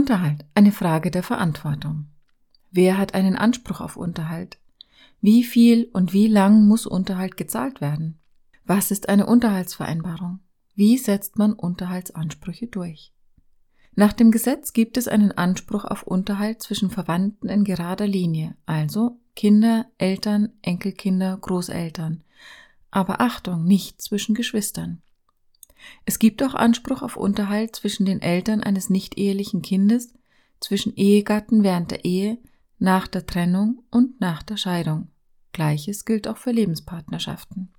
Unterhalt, eine Frage der Verantwortung. Wer hat einen Anspruch auf Unterhalt? Wie viel und wie lang muss Unterhalt gezahlt werden? Was ist eine Unterhaltsvereinbarung? Wie setzt man Unterhaltsansprüche durch? Nach dem Gesetz gibt es einen Anspruch auf Unterhalt zwischen Verwandten in gerader Linie, also Kinder, Eltern, Enkelkinder, Großeltern. Aber Achtung, nicht zwischen Geschwistern. Es gibt auch Anspruch auf Unterhalt zwischen den Eltern eines nicht-ehelichen Kindes, zwischen Ehegatten während der Ehe, nach der Trennung und nach der Scheidung. Gleiches gilt auch für Lebenspartnerschaften.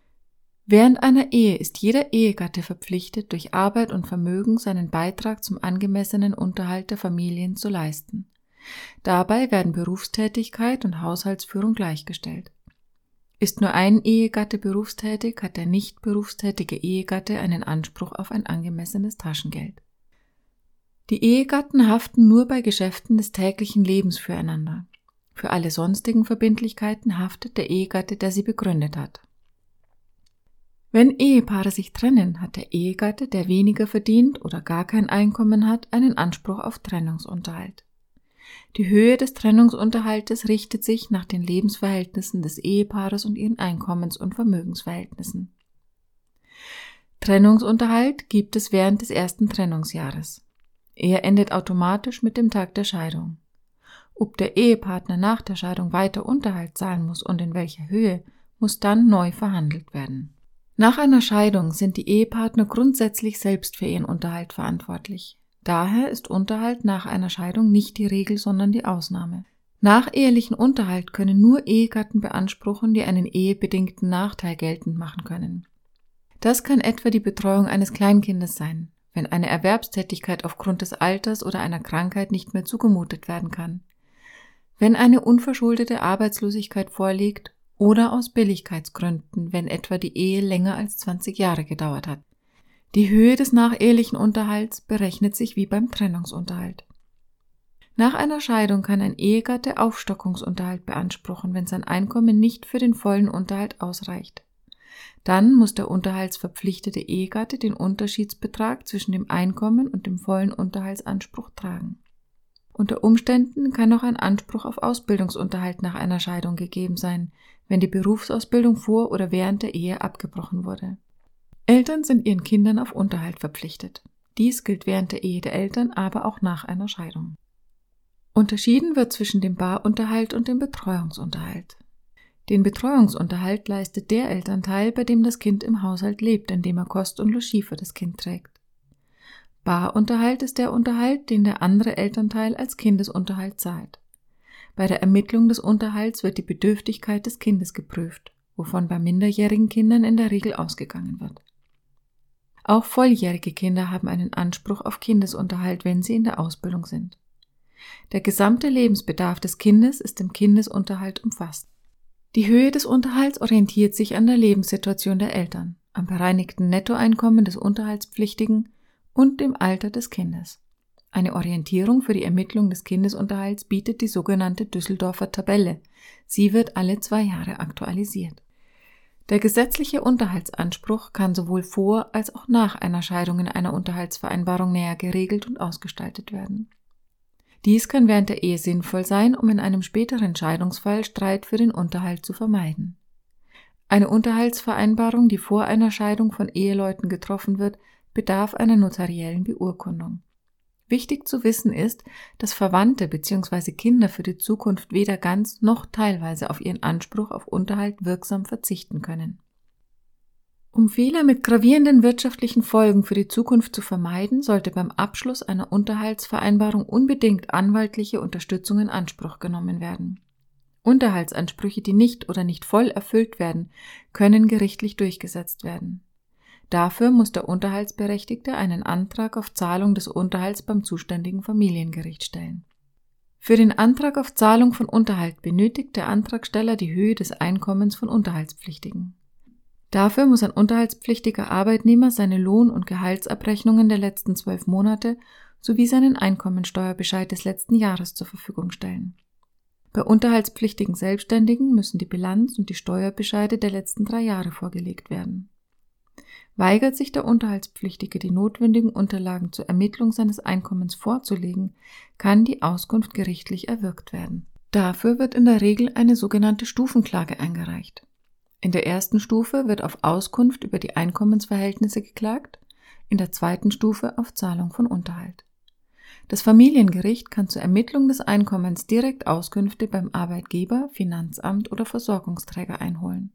Während einer Ehe ist jeder Ehegatte verpflichtet, durch Arbeit und Vermögen seinen Beitrag zum angemessenen Unterhalt der Familien zu leisten. Dabei werden Berufstätigkeit und Haushaltsführung gleichgestellt. Ist nur ein Ehegatte berufstätig, hat der nicht berufstätige Ehegatte einen Anspruch auf ein angemessenes Taschengeld. Die Ehegatten haften nur bei Geschäften des täglichen Lebens füreinander. Für alle sonstigen Verbindlichkeiten haftet der Ehegatte, der sie begründet hat. Wenn Ehepaare sich trennen, hat der Ehegatte, der weniger verdient oder gar kein Einkommen hat, einen Anspruch auf Trennungsunterhalt. Die Höhe des Trennungsunterhaltes richtet sich nach den Lebensverhältnissen des Ehepaares und ihren Einkommens- und Vermögensverhältnissen. Trennungsunterhalt gibt es während des ersten Trennungsjahres. Er endet automatisch mit dem Tag der Scheidung. Ob der Ehepartner nach der Scheidung weiter Unterhalt zahlen muss und in welcher Höhe, muss dann neu verhandelt werden. Nach einer Scheidung sind die Ehepartner grundsätzlich selbst für ihren Unterhalt verantwortlich. Daher ist Unterhalt nach einer Scheidung nicht die Regel, sondern die Ausnahme. Nach ehelichen Unterhalt können nur Ehegatten beanspruchen, die einen ehebedingten Nachteil geltend machen können. Das kann etwa die Betreuung eines Kleinkindes sein, wenn eine Erwerbstätigkeit aufgrund des Alters oder einer Krankheit nicht mehr zugemutet werden kann, wenn eine unverschuldete Arbeitslosigkeit vorliegt oder aus Billigkeitsgründen, wenn etwa die Ehe länger als 20 Jahre gedauert hat. Die Höhe des nachehelichen Unterhalts berechnet sich wie beim Trennungsunterhalt. Nach einer Scheidung kann ein Ehegatte Aufstockungsunterhalt beanspruchen, wenn sein Einkommen nicht für den vollen Unterhalt ausreicht. Dann muss der unterhaltsverpflichtete Ehegatte den Unterschiedsbetrag zwischen dem Einkommen und dem vollen Unterhaltsanspruch tragen. Unter Umständen kann auch ein Anspruch auf Ausbildungsunterhalt nach einer Scheidung gegeben sein, wenn die Berufsausbildung vor oder während der Ehe abgebrochen wurde. Eltern sind ihren Kindern auf Unterhalt verpflichtet. Dies gilt während der Ehe der Eltern, aber auch nach einer Scheidung. Unterschieden wird zwischen dem Barunterhalt und dem Betreuungsunterhalt. Den Betreuungsunterhalt leistet der Elternteil, bei dem das Kind im Haushalt lebt, indem er Kost und Logis für das Kind trägt. Barunterhalt ist der Unterhalt, den der andere Elternteil als Kindesunterhalt zahlt. Bei der Ermittlung des Unterhalts wird die Bedürftigkeit des Kindes geprüft, wovon bei minderjährigen Kindern in der Regel ausgegangen wird. Auch volljährige Kinder haben einen Anspruch auf Kindesunterhalt, wenn sie in der Ausbildung sind. Der gesamte Lebensbedarf des Kindes ist im Kindesunterhalt umfasst. Die Höhe des Unterhalts orientiert sich an der Lebenssituation der Eltern, am bereinigten Nettoeinkommen des Unterhaltspflichtigen und dem Alter des Kindes. Eine Orientierung für die Ermittlung des Kindesunterhalts bietet die sogenannte Düsseldorfer Tabelle. Sie wird alle zwei Jahre aktualisiert. Der gesetzliche Unterhaltsanspruch kann sowohl vor als auch nach einer Scheidung in einer Unterhaltsvereinbarung näher geregelt und ausgestaltet werden. Dies kann während der Ehe sinnvoll sein, um in einem späteren Scheidungsfall Streit für den Unterhalt zu vermeiden. Eine Unterhaltsvereinbarung, die vor einer Scheidung von Eheleuten getroffen wird, bedarf einer notariellen Beurkundung. Wichtig zu wissen ist, dass Verwandte bzw. Kinder für die Zukunft weder ganz noch teilweise auf ihren Anspruch auf Unterhalt wirksam verzichten können. Um Fehler mit gravierenden wirtschaftlichen Folgen für die Zukunft zu vermeiden, sollte beim Abschluss einer Unterhaltsvereinbarung unbedingt anwaltliche Unterstützung in Anspruch genommen werden. Unterhaltsansprüche, die nicht oder nicht voll erfüllt werden, können gerichtlich durchgesetzt werden. Dafür muss der Unterhaltsberechtigte einen Antrag auf Zahlung des Unterhalts beim zuständigen Familiengericht stellen. Für den Antrag auf Zahlung von Unterhalt benötigt der Antragsteller die Höhe des Einkommens von Unterhaltspflichtigen. Dafür muss ein unterhaltspflichtiger Arbeitnehmer seine Lohn- und Gehaltsabrechnungen der letzten zwölf Monate sowie seinen Einkommensteuerbescheid des letzten Jahres zur Verfügung stellen. Bei unterhaltspflichtigen Selbstständigen müssen die Bilanz und die Steuerbescheide der letzten drei Jahre vorgelegt werden. Weigert sich der Unterhaltspflichtige, die notwendigen Unterlagen zur Ermittlung seines Einkommens vorzulegen, kann die Auskunft gerichtlich erwirkt werden. Dafür wird in der Regel eine sogenannte Stufenklage eingereicht. In der ersten Stufe wird auf Auskunft über die Einkommensverhältnisse geklagt, in der zweiten Stufe auf Zahlung von Unterhalt. Das Familiengericht kann zur Ermittlung des Einkommens direkt Auskünfte beim Arbeitgeber, Finanzamt oder Versorgungsträger einholen.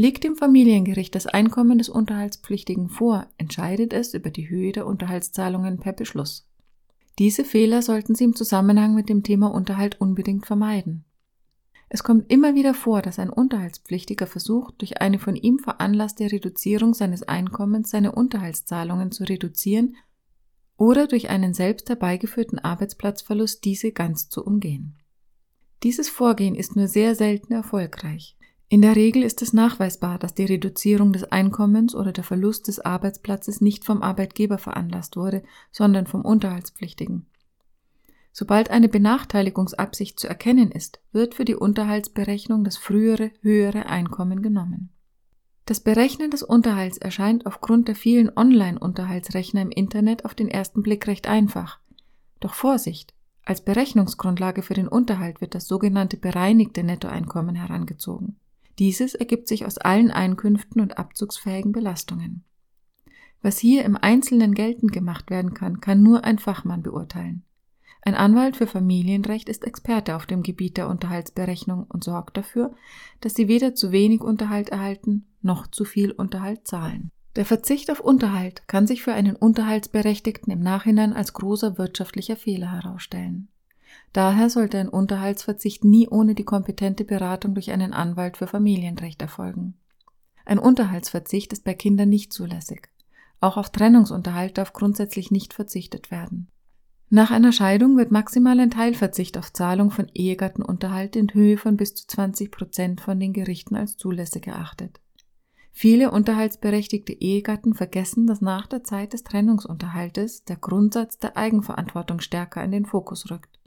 Liegt dem Familiengericht das Einkommen des Unterhaltspflichtigen vor, entscheidet es über die Höhe der Unterhaltszahlungen per Beschluss. Diese Fehler sollten Sie im Zusammenhang mit dem Thema Unterhalt unbedingt vermeiden. Es kommt immer wieder vor, dass ein Unterhaltspflichtiger versucht, durch eine von ihm veranlasste Reduzierung seines Einkommens seine Unterhaltszahlungen zu reduzieren oder durch einen selbst herbeigeführten Arbeitsplatzverlust diese ganz zu umgehen. Dieses Vorgehen ist nur sehr selten erfolgreich. In der Regel ist es nachweisbar, dass die Reduzierung des Einkommens oder der Verlust des Arbeitsplatzes nicht vom Arbeitgeber veranlasst wurde, sondern vom Unterhaltspflichtigen. Sobald eine Benachteiligungsabsicht zu erkennen ist, wird für die Unterhaltsberechnung das frühere, höhere Einkommen genommen. Das Berechnen des Unterhalts erscheint aufgrund der vielen Online-Unterhaltsrechner im Internet auf den ersten Blick recht einfach. Doch Vorsicht! Als Berechnungsgrundlage für den Unterhalt wird das sogenannte bereinigte Nettoeinkommen herangezogen. Dieses ergibt sich aus allen Einkünften und abzugsfähigen Belastungen. Was hier im Einzelnen geltend gemacht werden kann, kann nur ein Fachmann beurteilen. Ein Anwalt für Familienrecht ist Experte auf dem Gebiet der Unterhaltsberechnung und sorgt dafür, dass Sie weder zu wenig Unterhalt erhalten noch zu viel Unterhalt zahlen. Der Verzicht auf Unterhalt kann sich für einen Unterhaltsberechtigten im Nachhinein als großer wirtschaftlicher Fehler herausstellen. Daher sollte ein Unterhaltsverzicht nie ohne die kompetente Beratung durch einen Anwalt für Familienrecht erfolgen. Ein Unterhaltsverzicht ist bei Kindern nicht zulässig. Auch auf Trennungsunterhalt darf grundsätzlich nicht verzichtet werden. Nach einer Scheidung wird maximal ein Teilverzicht auf Zahlung von Ehegattenunterhalt in Höhe von bis zu 20 Prozent von den Gerichten als zulässig erachtet. Viele unterhaltsberechtigte Ehegatten vergessen, dass nach der Zeit des Trennungsunterhaltes der Grundsatz der Eigenverantwortung stärker in den Fokus rückt.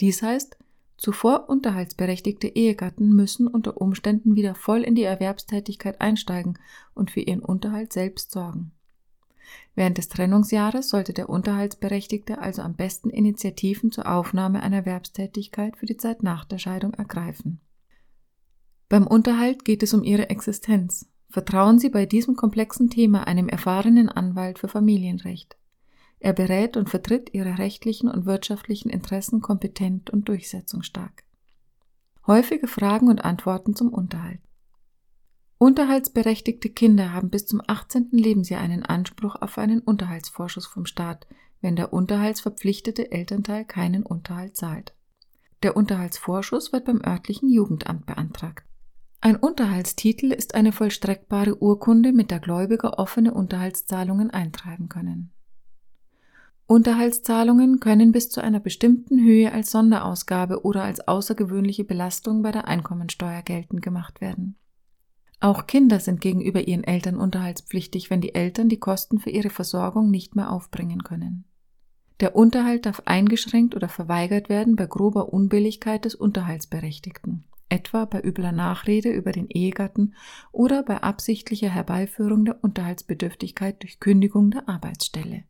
Dies heißt, zuvor unterhaltsberechtigte Ehegatten müssen unter Umständen wieder voll in die Erwerbstätigkeit einsteigen und für ihren Unterhalt selbst sorgen. Während des Trennungsjahres sollte der Unterhaltsberechtigte also am besten Initiativen zur Aufnahme einer Erwerbstätigkeit für die Zeit nach der Scheidung ergreifen. Beim Unterhalt geht es um Ihre Existenz. Vertrauen Sie bei diesem komplexen Thema einem erfahrenen Anwalt für Familienrecht. Er berät und vertritt ihre rechtlichen und wirtschaftlichen Interessen kompetent und durchsetzungsstark. Häufige Fragen und Antworten zum Unterhalt. Unterhaltsberechtigte Kinder haben bis zum 18. Lebensjahr einen Anspruch auf einen Unterhaltsvorschuss vom Staat, wenn der unterhaltsverpflichtete Elternteil keinen Unterhalt zahlt. Der Unterhaltsvorschuss wird beim örtlichen Jugendamt beantragt. Ein Unterhaltstitel ist eine vollstreckbare Urkunde, mit der Gläubiger offene Unterhaltszahlungen eintreiben können. Unterhaltszahlungen können bis zu einer bestimmten Höhe als Sonderausgabe oder als außergewöhnliche Belastung bei der Einkommensteuer geltend gemacht werden. Auch Kinder sind gegenüber ihren Eltern unterhaltspflichtig, wenn die Eltern die Kosten für ihre Versorgung nicht mehr aufbringen können. Der Unterhalt darf eingeschränkt oder verweigert werden bei grober Unbilligkeit des Unterhaltsberechtigten, etwa bei übler Nachrede über den Ehegatten oder bei absichtlicher Herbeiführung der Unterhaltsbedürftigkeit durch Kündigung der Arbeitsstelle.